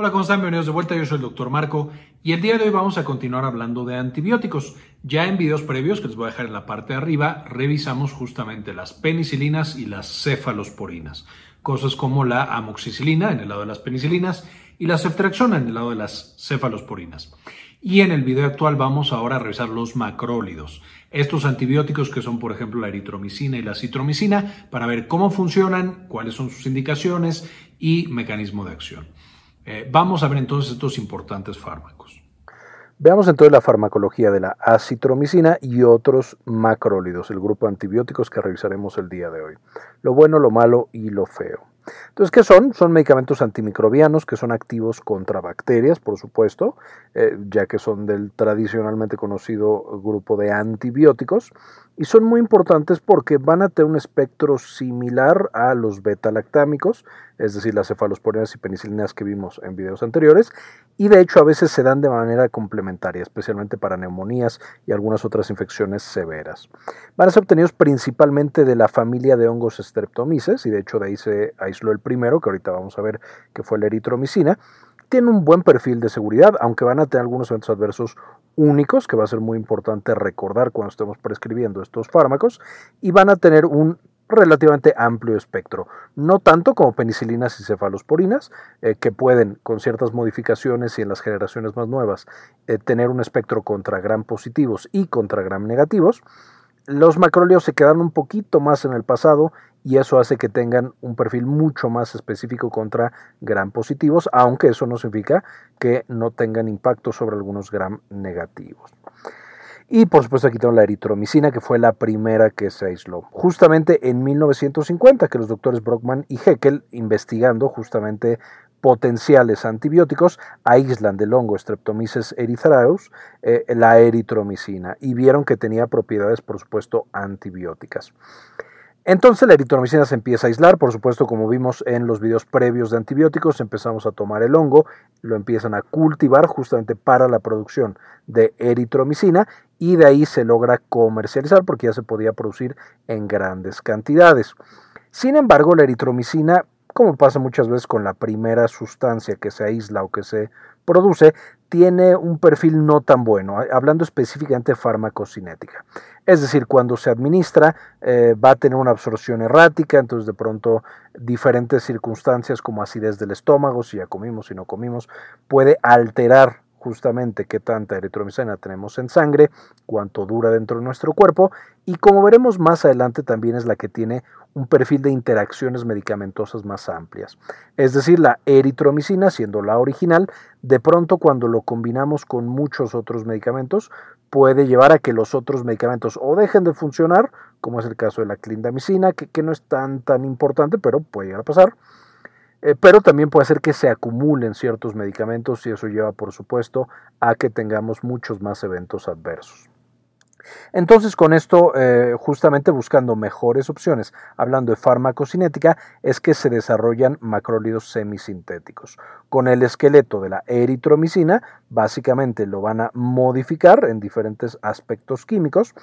Hola, ¿cómo están? Bienvenidos de vuelta. Yo soy el doctor Marco y el día de hoy vamos a continuar hablando de antibióticos. Ya en videos previos, que les voy a dejar en la parte de arriba, revisamos justamente las penicilinas y las cefalosporinas. Cosas como la amoxicilina en el lado de las penicilinas y la ceftriaxona en el lado de las cefalosporinas. Y en el video actual vamos ahora a revisar los macrólidos. Estos antibióticos que son, por ejemplo, la eritromicina y la citromicina, para ver cómo funcionan, cuáles son sus indicaciones y mecanismo de acción. Eh, vamos a ver entonces estos importantes fármacos. Veamos entonces la farmacología de la acitromicina y otros macrólidos, el grupo de antibióticos que revisaremos el día de hoy. Lo bueno, lo malo y lo feo. Entonces, ¿qué son? Son medicamentos antimicrobianos que son activos contra bacterias, por supuesto, eh, ya que son del tradicionalmente conocido grupo de antibióticos y son muy importantes porque van a tener un espectro similar a los beta-lactámicos, es decir, las cefalosporinas y penicilinas que vimos en videos anteriores, y de hecho a veces se dan de manera complementaria, especialmente para neumonías y algunas otras infecciones severas. Van a ser obtenidos principalmente de la familia de hongos Streptomyces, y de hecho de ahí se aisló el primero, que ahorita vamos a ver que fue la eritromicina, tiene un buen perfil de seguridad, aunque van a tener algunos eventos adversos únicos, que va a ser muy importante recordar cuando estemos prescribiendo estos fármacos, y van a tener un relativamente amplio espectro, no tanto como penicilinas y cefalosporinas, eh, que pueden, con ciertas modificaciones y en las generaciones más nuevas, eh, tener un espectro contra gram positivos y contra gram negativos. Los macróleos se quedan un poquito más en el pasado y eso hace que tengan un perfil mucho más específico contra gram positivos, aunque eso no significa que no tengan impacto sobre algunos gram negativos. Y por supuesto aquí tengo la eritromicina, que fue la primera que se aisló. Justamente en 1950, que los doctores Brockman y Heckel, investigando justamente potenciales antibióticos, aíslan del hongo Streptomyces erythraeus eh, la eritromicina y vieron que tenía propiedades, por supuesto, antibióticas. Entonces la eritromicina se empieza a aislar, por supuesto como vimos en los videos previos de antibióticos, empezamos a tomar el hongo, lo empiezan a cultivar justamente para la producción de eritromicina y de ahí se logra comercializar porque ya se podía producir en grandes cantidades. Sin embargo, la eritromicina, como pasa muchas veces con la primera sustancia que se aísla o que se produce, tiene un perfil no tan bueno, hablando específicamente de farmacocinética. Es decir, cuando se administra eh, va a tener una absorción errática, entonces de pronto diferentes circunstancias como acidez del estómago, si ya comimos, si no comimos, puede alterar justamente qué tanta eritromicina tenemos en sangre, cuánto dura dentro de nuestro cuerpo y como veremos más adelante también es la que tiene un perfil de interacciones medicamentosas más amplias. Es decir, la eritromicina, siendo la original, de pronto cuando lo combinamos con muchos otros medicamentos, puede llevar a que los otros medicamentos o dejen de funcionar, como es el caso de la clindamicina, que, no es tan, tan importante, pero puede llegar a pasar, eh, pero también puede ser que se acumulen ciertos medicamentos y eso lleva, por supuesto, a que tengamos muchos más eventos adversos. Entonces, con esto, eh, justamente buscando mejores opciones, hablando de farmacocinética, es que se desarrollan macrólidos semisintéticos. Con el esqueleto de la eritromicina, básicamente lo van a modificar en diferentes aspectos químicos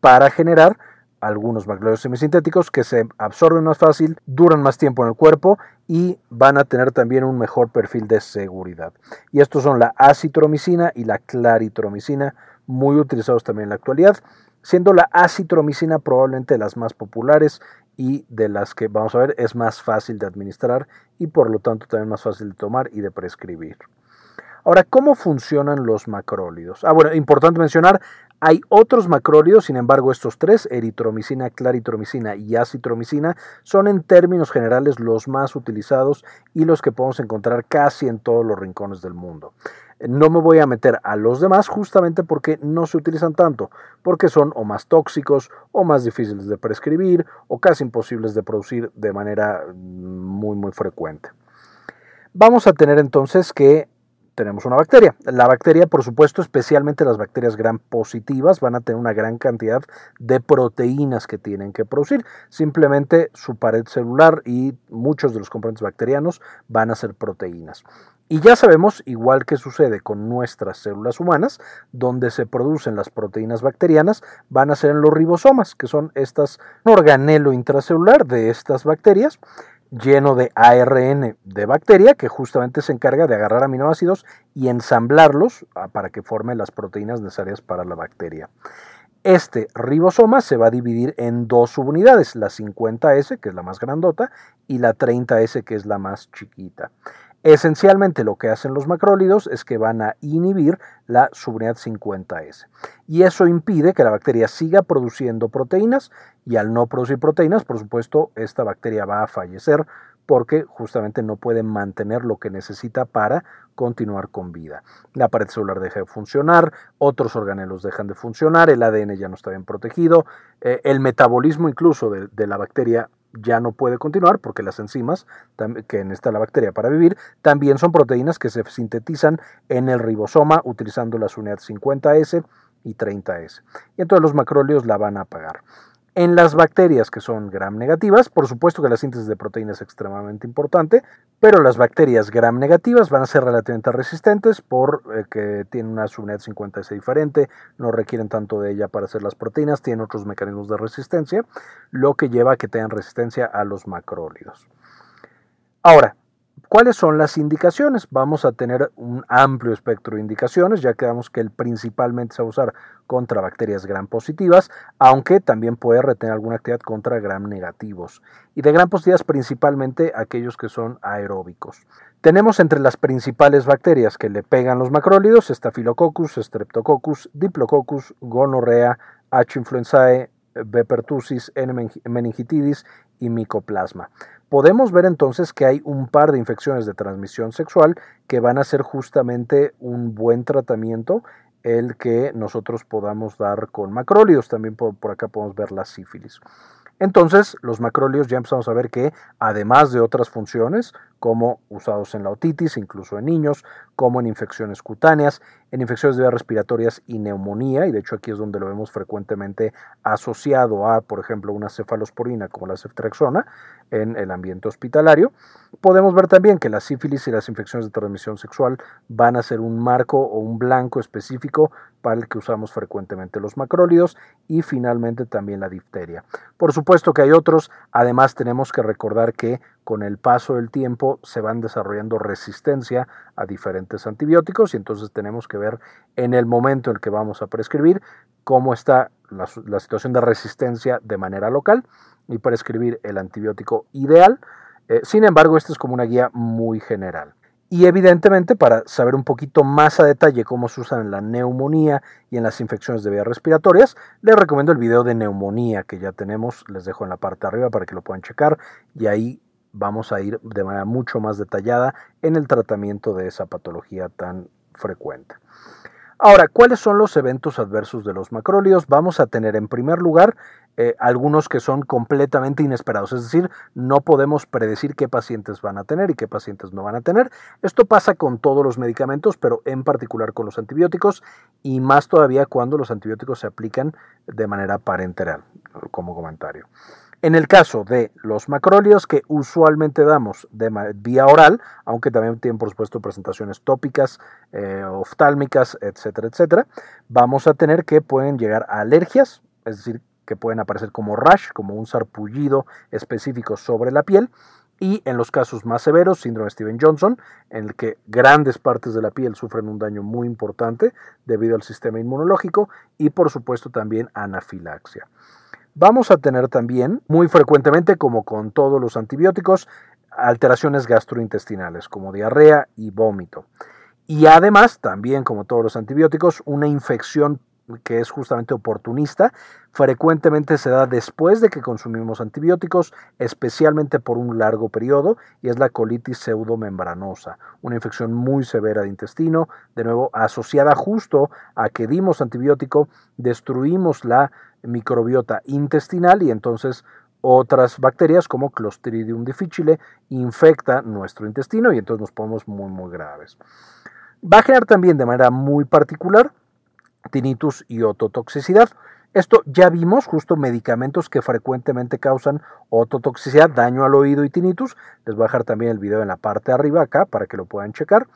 para generar algunos macrólidos semisintéticos que se absorben más fácil, duran más tiempo en el cuerpo y van a tener también un mejor perfil de seguridad. Y estos son la acitromicina y la claritromicina, muy utilizados también en la actualidad, siendo la acitromicina probablemente de las más populares y de las que vamos a ver es más fácil de administrar y por lo tanto también más fácil de tomar y de prescribir. Ahora, ¿cómo funcionan los macrólidos? Ah, bueno, importante mencionar, hay otros macrólidos, sin embargo, estos tres, eritromicina, claritromicina y acitromicina, son en términos generales los más utilizados y los que podemos encontrar casi en todos los rincones del mundo. No me voy a meter a los demás justamente porque no se utilizan tanto, porque son o más tóxicos o más difíciles de prescribir o casi imposibles de producir de manera muy muy frecuente. Vamos a tener entonces que tenemos una bacteria. La bacteria, por supuesto, especialmente las bacterias gram positivas, van a tener una gran cantidad de proteínas que tienen que producir. Simplemente su pared celular y muchos de los componentes bacterianos van a ser proteínas. Y ya sabemos, igual que sucede con nuestras células humanas, donde se producen las proteínas bacterianas, van a ser en los ribosomas, que son estas organelo intracelular de estas bacterias, lleno de ARN de bacteria que justamente se encarga de agarrar aminoácidos y ensamblarlos ah, para que formen las proteínas necesarias para la bacteria. Este ribosoma se va a dividir en dos subunidades, la 50S, que es la más grandota, y la 30S, que es la más chiquita. Esencialmente lo que hacen los macrólidos es que van a inhibir la subunidad 50S. Y eso impide que la bacteria siga produciendo proteínas y al no producir proteínas, por supuesto, esta bacteria va a fallecer porque justamente no puede mantener lo que necesita para continuar con vida. La pared celular deja de funcionar, otros organelos dejan de funcionar, el ADN ya no está bien protegido, eh, el metabolismo incluso de, la bacteria ya no puede continuar porque las enzimas que necesita la bacteria para vivir también son proteínas que se sintetizan en el ribosoma utilizando las unidades 50S y 30S. Y entonces los macróleos la van a apagar. En las bacterias que son gram negativas, por supuesto que la síntesis de proteínas es extremadamente importante, pero las bacterias gram negativas van a ser relativamente resistentes porque eh, tienen una subunidad 50S diferente, no requieren tanto de ella para hacer las proteínas, tienen otros mecanismos de resistencia, lo que lleva a que tengan resistencia a los macrólidos. Ahora, ¿Cuáles son las indicaciones? Vamos a tener un amplio espectro de indicaciones, ya que vemos que el principalmente se va a usar contra bacterias gram positivas, aunque también puede retener alguna actividad contra gram negativos. Y de gram positivas principalmente aquellos que son aeróbicos. Tenemos entre las principales bacterias que le pegan los macrólidos Staphylococcus, Streptococcus, Diplococcus, Gonorrea, H. influenzae, B. pertussis, N. meningitidis y Mycoplasma podemos ver entonces que hay un par de infecciones de transmisión sexual que van a ser justamente un buen tratamiento el que nosotros podamos dar con macrólidos. También por, acá podemos ver la sífilis. Entonces, los macróleos ya empezamos a ver que, además de otras funciones, como usados en la otitis, incluso en niños, como en infecciones cutáneas, en infecciones de vías respiratorias y neumonía, y de hecho aquí es donde lo vemos frecuentemente asociado a, por ejemplo, una cefalosporina como la ceftriaxona en el ambiente hospitalario. Podemos ver también que la sífilis y las infecciones de transmisión sexual van a ser un marco o un blanco específico para el que usamos frecuentemente los macrólidos y finalmente también la difteria. Por supuesto que hay otros, además tenemos que recordar que con el paso del tiempo se van desarrollando resistencia a diferentes antibióticos y entonces tenemos que ver en el momento en el que vamos a prescribir cómo está la, situación de resistencia de manera local y prescribir el antibiótico ideal. Eh, sin embargo, esta es como una guía muy general. Y evidentemente, para saber un poquito más a detalle cómo se usan en la neumonía y en las infecciones de vías respiratorias, les recomiendo el video de neumonía que ya tenemos, les dejo en la parte de arriba para que lo puedan checar y ahí vamos a ir de manera mucho más detallada en el tratamiento de esa patología tan frecuente. Ahora, ¿cuáles son los eventos adversos de los macrólidos? Vamos a tener en primer lugar eh, algunos que son completamente inesperados, es decir, no podemos predecir qué pacientes van a tener y qué pacientes no van a tener. Esto pasa con todos los medicamentos, pero en particular con los antibióticos y más todavía cuando los antibióticos se aplican de manera parenteral, como comentario. En el caso de los macrólidos que usualmente damos de vía oral, aunque también tienen por supuesto presentaciones tópicas, eh, oftálmicas, etcétera, etcétera, vamos a tener que pueden llegar a alergias, es decir, que pueden aparecer como rash, como un sarpullido específico sobre la piel, y en los casos más severos, síndrome Steven Johnson, en el que grandes partes de la piel sufren un daño muy importante debido al sistema inmunológico y por supuesto también anafilaxia. Vamos a tener también, muy frecuentemente, como con todos los antibióticos, alteraciones gastrointestinales, como diarrea y vómito. Y además, también como todos los antibióticos, una infección que es justamente oportunista, frecuentemente se da después de que consumimos antibióticos, especialmente por un largo periodo, y es la colitis pseudomembranosa, una infección muy severa de intestino, de nuevo asociada justo a que dimos antibiótico, destruimos la microbiota intestinal y entonces otras bacterias como Clostridium difficile infecta nuestro intestino y entonces nos ponemos muy muy graves. Va a generar también de manera muy particular tinnitus y ototoxicidad. Esto ya vimos justo medicamentos que frecuentemente causan ototoxicidad, daño al oído y tinnitus. Les voy a dejar también el video en la parte de arriba acá para que lo puedan checar.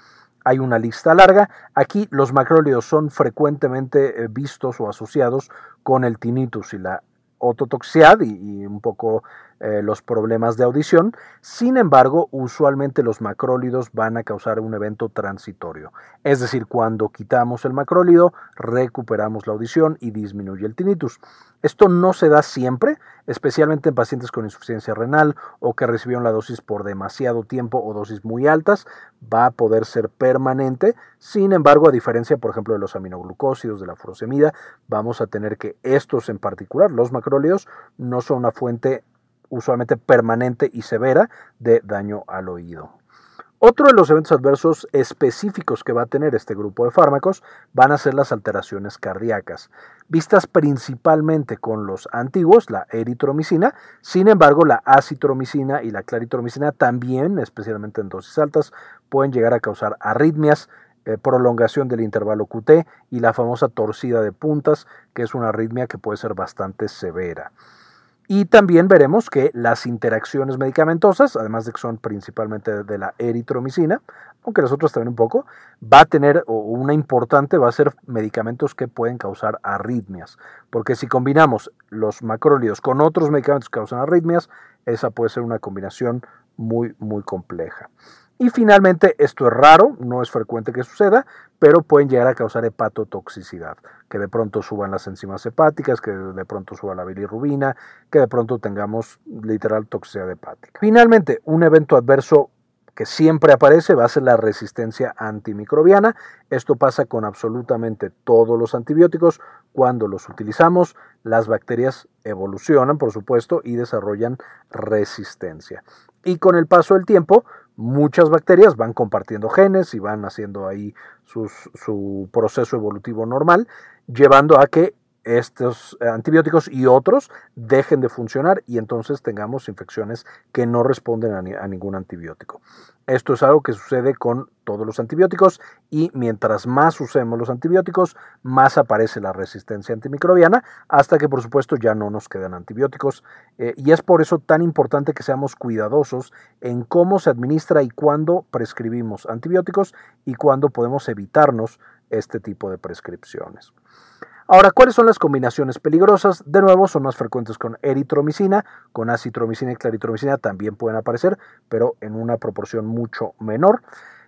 Hay una lista larga. Aquí los macrólidos son frecuentemente eh, vistos o asociados con el tinnitus y la ototoxicidad y, y un poco eh, los problemas de audición. Sin embargo, usualmente los macrólidos van a causar un evento transitorio. Es decir, cuando quitamos el macrólido, recuperamos la audición y disminuye el tinnitus. Esto no se da siempre, especialmente en pacientes con insuficiencia renal o que recibieron la dosis por demasiado tiempo o dosis muy altas, va a poder ser permanente. Sin embargo, a diferencia, por ejemplo, de los aminoglucósidos, de la furosemida, vamos a tener que estos en particular, los macrólidos, no son una fuente usualmente permanente y severa de daño al oído. Otro de los eventos adversos específicos que va a tener este grupo de fármacos van a ser las alteraciones cardíacas, vistas principalmente con los antiguos, la eritromicina, sin embargo la acitromicina y la claritromicina también, especialmente en dosis altas, pueden llegar a causar arritmias, eh, prolongación del intervalo QT y la famosa torcida de puntas, que es una arritmia que puede ser bastante severa. Y también veremos que las interacciones medicamentosas, además de que son principalmente de la eritromicina, aunque las otras también un poco, va a tener, o una importante va a ser medicamentos que pueden causar arritmias. Porque si combinamos los macrólidos con otros medicamentos que causan arritmias, esa puede ser una combinación muy, muy compleja. Y finalmente, esto es raro, no es frecuente que suceda, pero pueden llegar a causar hepatotoxicidad, que de pronto suban las enzimas hepáticas, que de pronto suba la bilirrubina, que de pronto tengamos literal toxicidad hepática. Finalmente, un evento adverso que siempre aparece va a ser la resistencia antimicrobiana. Esto pasa con absolutamente todos los antibióticos. Cuando los utilizamos, las bacterias evolucionan, por supuesto, y desarrollan resistencia. Y con el paso del tiempo, muchas bacterias van compartiendo genes y van haciendo ahí su proceso evolutivo normal, llevando a que estos antibióticos y otros dejen de funcionar y entonces tengamos infecciones que no responden a, ningún antibiótico. Esto es algo que sucede con todos los antibióticos y mientras más usemos los antibióticos, más aparece la resistencia antimicrobiana hasta que por supuesto ya no nos quedan antibióticos. Eh, y es por eso tan importante que seamos cuidadosos en cómo se administra y cuándo prescribimos antibióticos y cuándo podemos evitarnos este tipo de prescripciones. Ahora, ¿cuáles son las combinaciones peligrosas? De nuevo, son más frecuentes con eritromicina, con acitromicina y claritromicina también pueden aparecer, pero en una proporción mucho menor.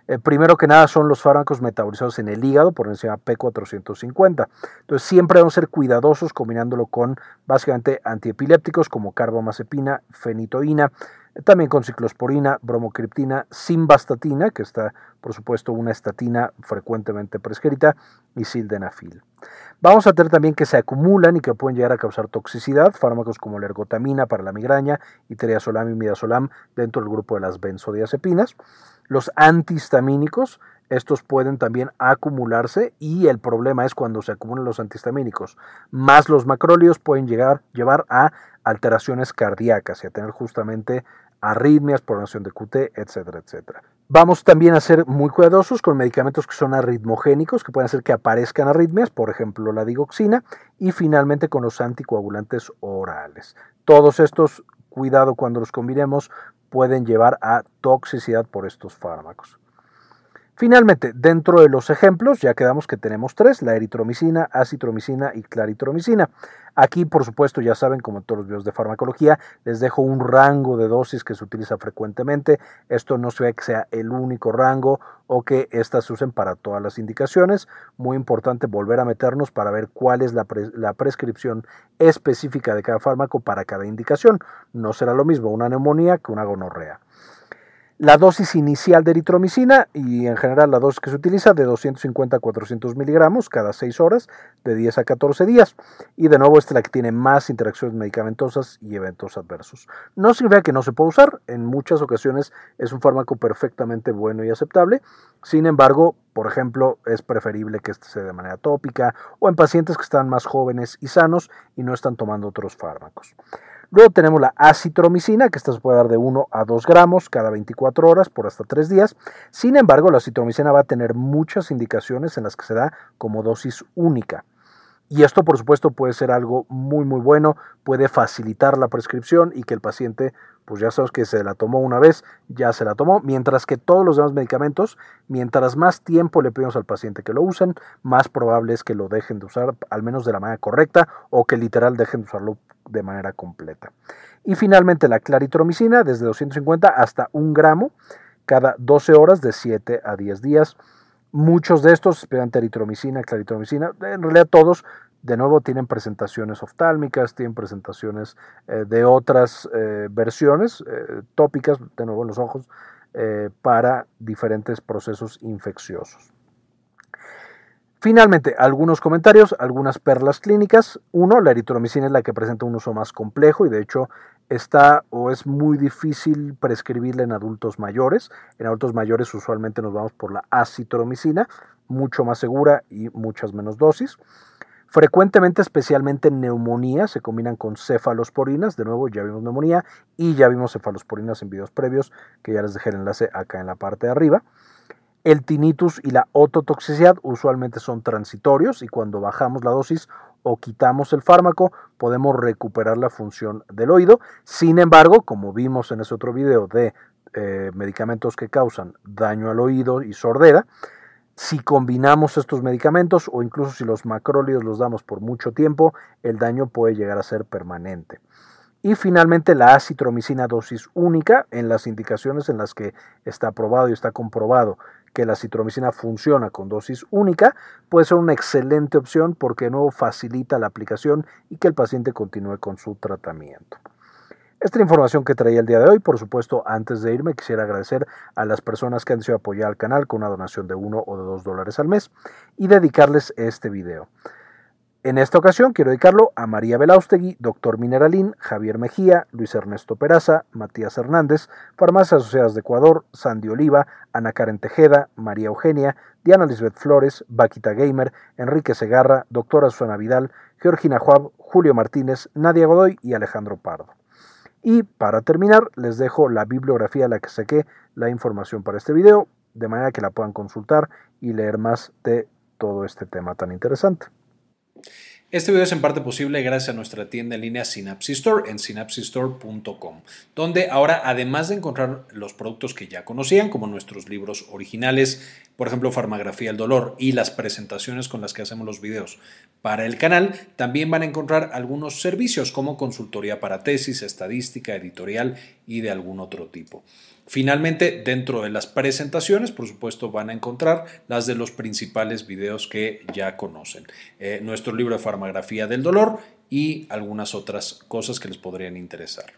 Eh, primero que nada son los fármacos metabolizados en el hígado por encima P450. Entonces siempre debemos ser cuidadosos combinándolo con básicamente antiepilépticos como carbamazepina, fenitoína, también con ciclosporina, bromocriptina, simvastatina, que está por supuesto una estatina frecuentemente prescrita, y sildenafil. Vamos a tener también que se acumulan y que pueden llegar a causar toxicidad, fármacos como la ergotamina para la migraña y triazolam y midazolam dentro del grupo de las benzodiazepinas. Los antihistamínicos, estos pueden también acumularse y el problema es cuando se acumulan los antihistamínicos más los macrólidos pueden llegar, llevar a alteraciones cardíacas y a tener justamente arritmias, programación de QT, etcétera, etcétera. Vamos también a ser muy cuidadosos con medicamentos que son arritmogénicos, que pueden hacer que aparezcan arritmias, por ejemplo la digoxina, y finalmente con los anticoagulantes orales. Todos estos, cuidado cuando los combinemos, pueden llevar a toxicidad por estos fármacos. Finalmente, dentro de los ejemplos, ya quedamos que tenemos tres, la eritromicina, acitromicina y claritromicina. Aquí, por supuesto, ya saben, como en todos los videos de farmacología, les dejo un rango de dosis que se utiliza frecuentemente. Esto no se ve que sea el único rango o que éstas se usen para todas las indicaciones. Muy importante volver a meternos para ver cuál es la, la prescripción específica de cada fármaco para cada indicación. No será lo mismo una neumonía que una gonorrea. La dosis inicial de eritromicina y en general la dosis que se utiliza de 250 a 400 miligramos cada 6 horas de 10 a 14 días. Y de nuevo esta es la que tiene más interacciones medicamentosas y eventos adversos. No significa que no se pueda usar, en muchas ocasiones es un fármaco perfectamente bueno y aceptable. Sin embargo, por ejemplo, es preferible que este sea de manera tópica o en pacientes que están más jóvenes y sanos y no están tomando otros fármacos. Luego tenemos la acitromicina, que esta se puede dar de 1 a 2 gramos cada 24 horas por hasta 3 días. Sin embargo, la acitromicina va a tener muchas indicaciones en las que se da como dosis única. Y esto, por supuesto, puede ser algo muy, muy bueno, puede facilitar la prescripción y que el paciente, pues ya sabes que se la tomó una vez, ya se la tomó, mientras que todos los demás medicamentos, mientras más tiempo le pedimos al paciente que lo usen, más probable es que lo dejen de usar, al menos de la manera correcta, o que literal dejen de usarlo de manera completa. Y finalmente la claritromicina, desde 250 hasta 1 gramo cada 12 horas de 7 a 10 días. Muchos de estos, esperan eritromicina, claritromicina, en realidad todos, de nuevo, tienen presentaciones oftálmicas, tienen presentaciones eh, de otras eh, versiones eh, tópicas, de nuevo en los ojos, para diferentes procesos infecciosos. Finalmente, algunos comentarios, algunas perlas clínicas. Uno, la eritromicina es la que presenta un uso más complejo y de hecho está o es muy difícil prescribirla en adultos mayores. En adultos mayores usualmente nos vamos por la acitromicina, mucho más segura y muchas menos dosis. Frecuentemente, especialmente en neumonía, se combinan con cefalosporinas. De nuevo, ya vimos neumonía y ya vimos cefalosporinas en videos previos, que ya les dejé el enlace acá en la parte de arriba. El tinnitus y la ototoxicidad usualmente son transitorios y cuando bajamos la dosis o quitamos el fármaco podemos recuperar la función del oído. Sin embargo, como vimos en ese otro video de eh, medicamentos que causan daño al oído y sordera, si combinamos estos medicamentos o incluso si los macrólidos los damos por mucho tiempo, el daño puede llegar a ser permanente. Y finalmente la acitromicina dosis única en las indicaciones en las que está probado y está comprobado que la citromicina funciona con dosis única, puede ser una excelente opción porque no facilita la aplicación y que el paciente continúe con su tratamiento. Esta información que traía el día de hoy. Por supuesto, antes de irme, quisiera agradecer a las personas que han decidido apoyar al canal con una donación de 1 o de 2 dólares al mes y dedicarles este video. En esta ocasión quiero dedicarlo a María Belaustegui, Doctor Mineralín, Javier Mejía, Luis Ernesto Peraza, Matías Hernández, Farmacias Asociadas de Ecuador, Sandy Oliva, Ana Karen Tejeda, María Eugenia, Diana Lisbeth Flores, Vaquita Gamer, Enrique Segarra, Doctora Susana Vidal, Georgina Juab, Julio Martínez, Nadia Godoy y Alejandro Pardo. Y para terminar, les dejo la bibliografía a la que saqué la información para este video, de manera que la puedan consultar y leer más de todo este tema tan interesante. Este video es en parte posible gracias a nuestra tienda en línea Synapsis Store en synapsistore.com, donde ahora además de encontrar los productos que ya conocían, como nuestros libros originales, por ejemplo Farmagrafía del Dolor y las presentaciones con las que hacemos los videos para el canal, también van a encontrar algunos servicios como consultoría para tesis, estadística, editorial y de algún otro tipo. Finalmente, dentro de las presentaciones, por supuesto, van a encontrar las de los principales videos que ya conocen. Eh, nuestro libro de farmagrafía del dolor y algunas otras cosas que les podrían interesar.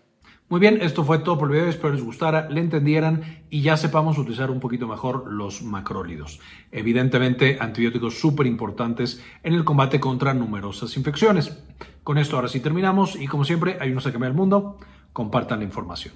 Muy bien, esto fue todo por el video, espero les gustara, le entendieran y ya sepamos utilizar un poquito mejor los macrólidos. Evidentemente, antibióticos súper importantes en el combate contra numerosas infecciones. Con esto ahora sí terminamos y como siempre, hay unos a cambiar el mundo, compartan la información.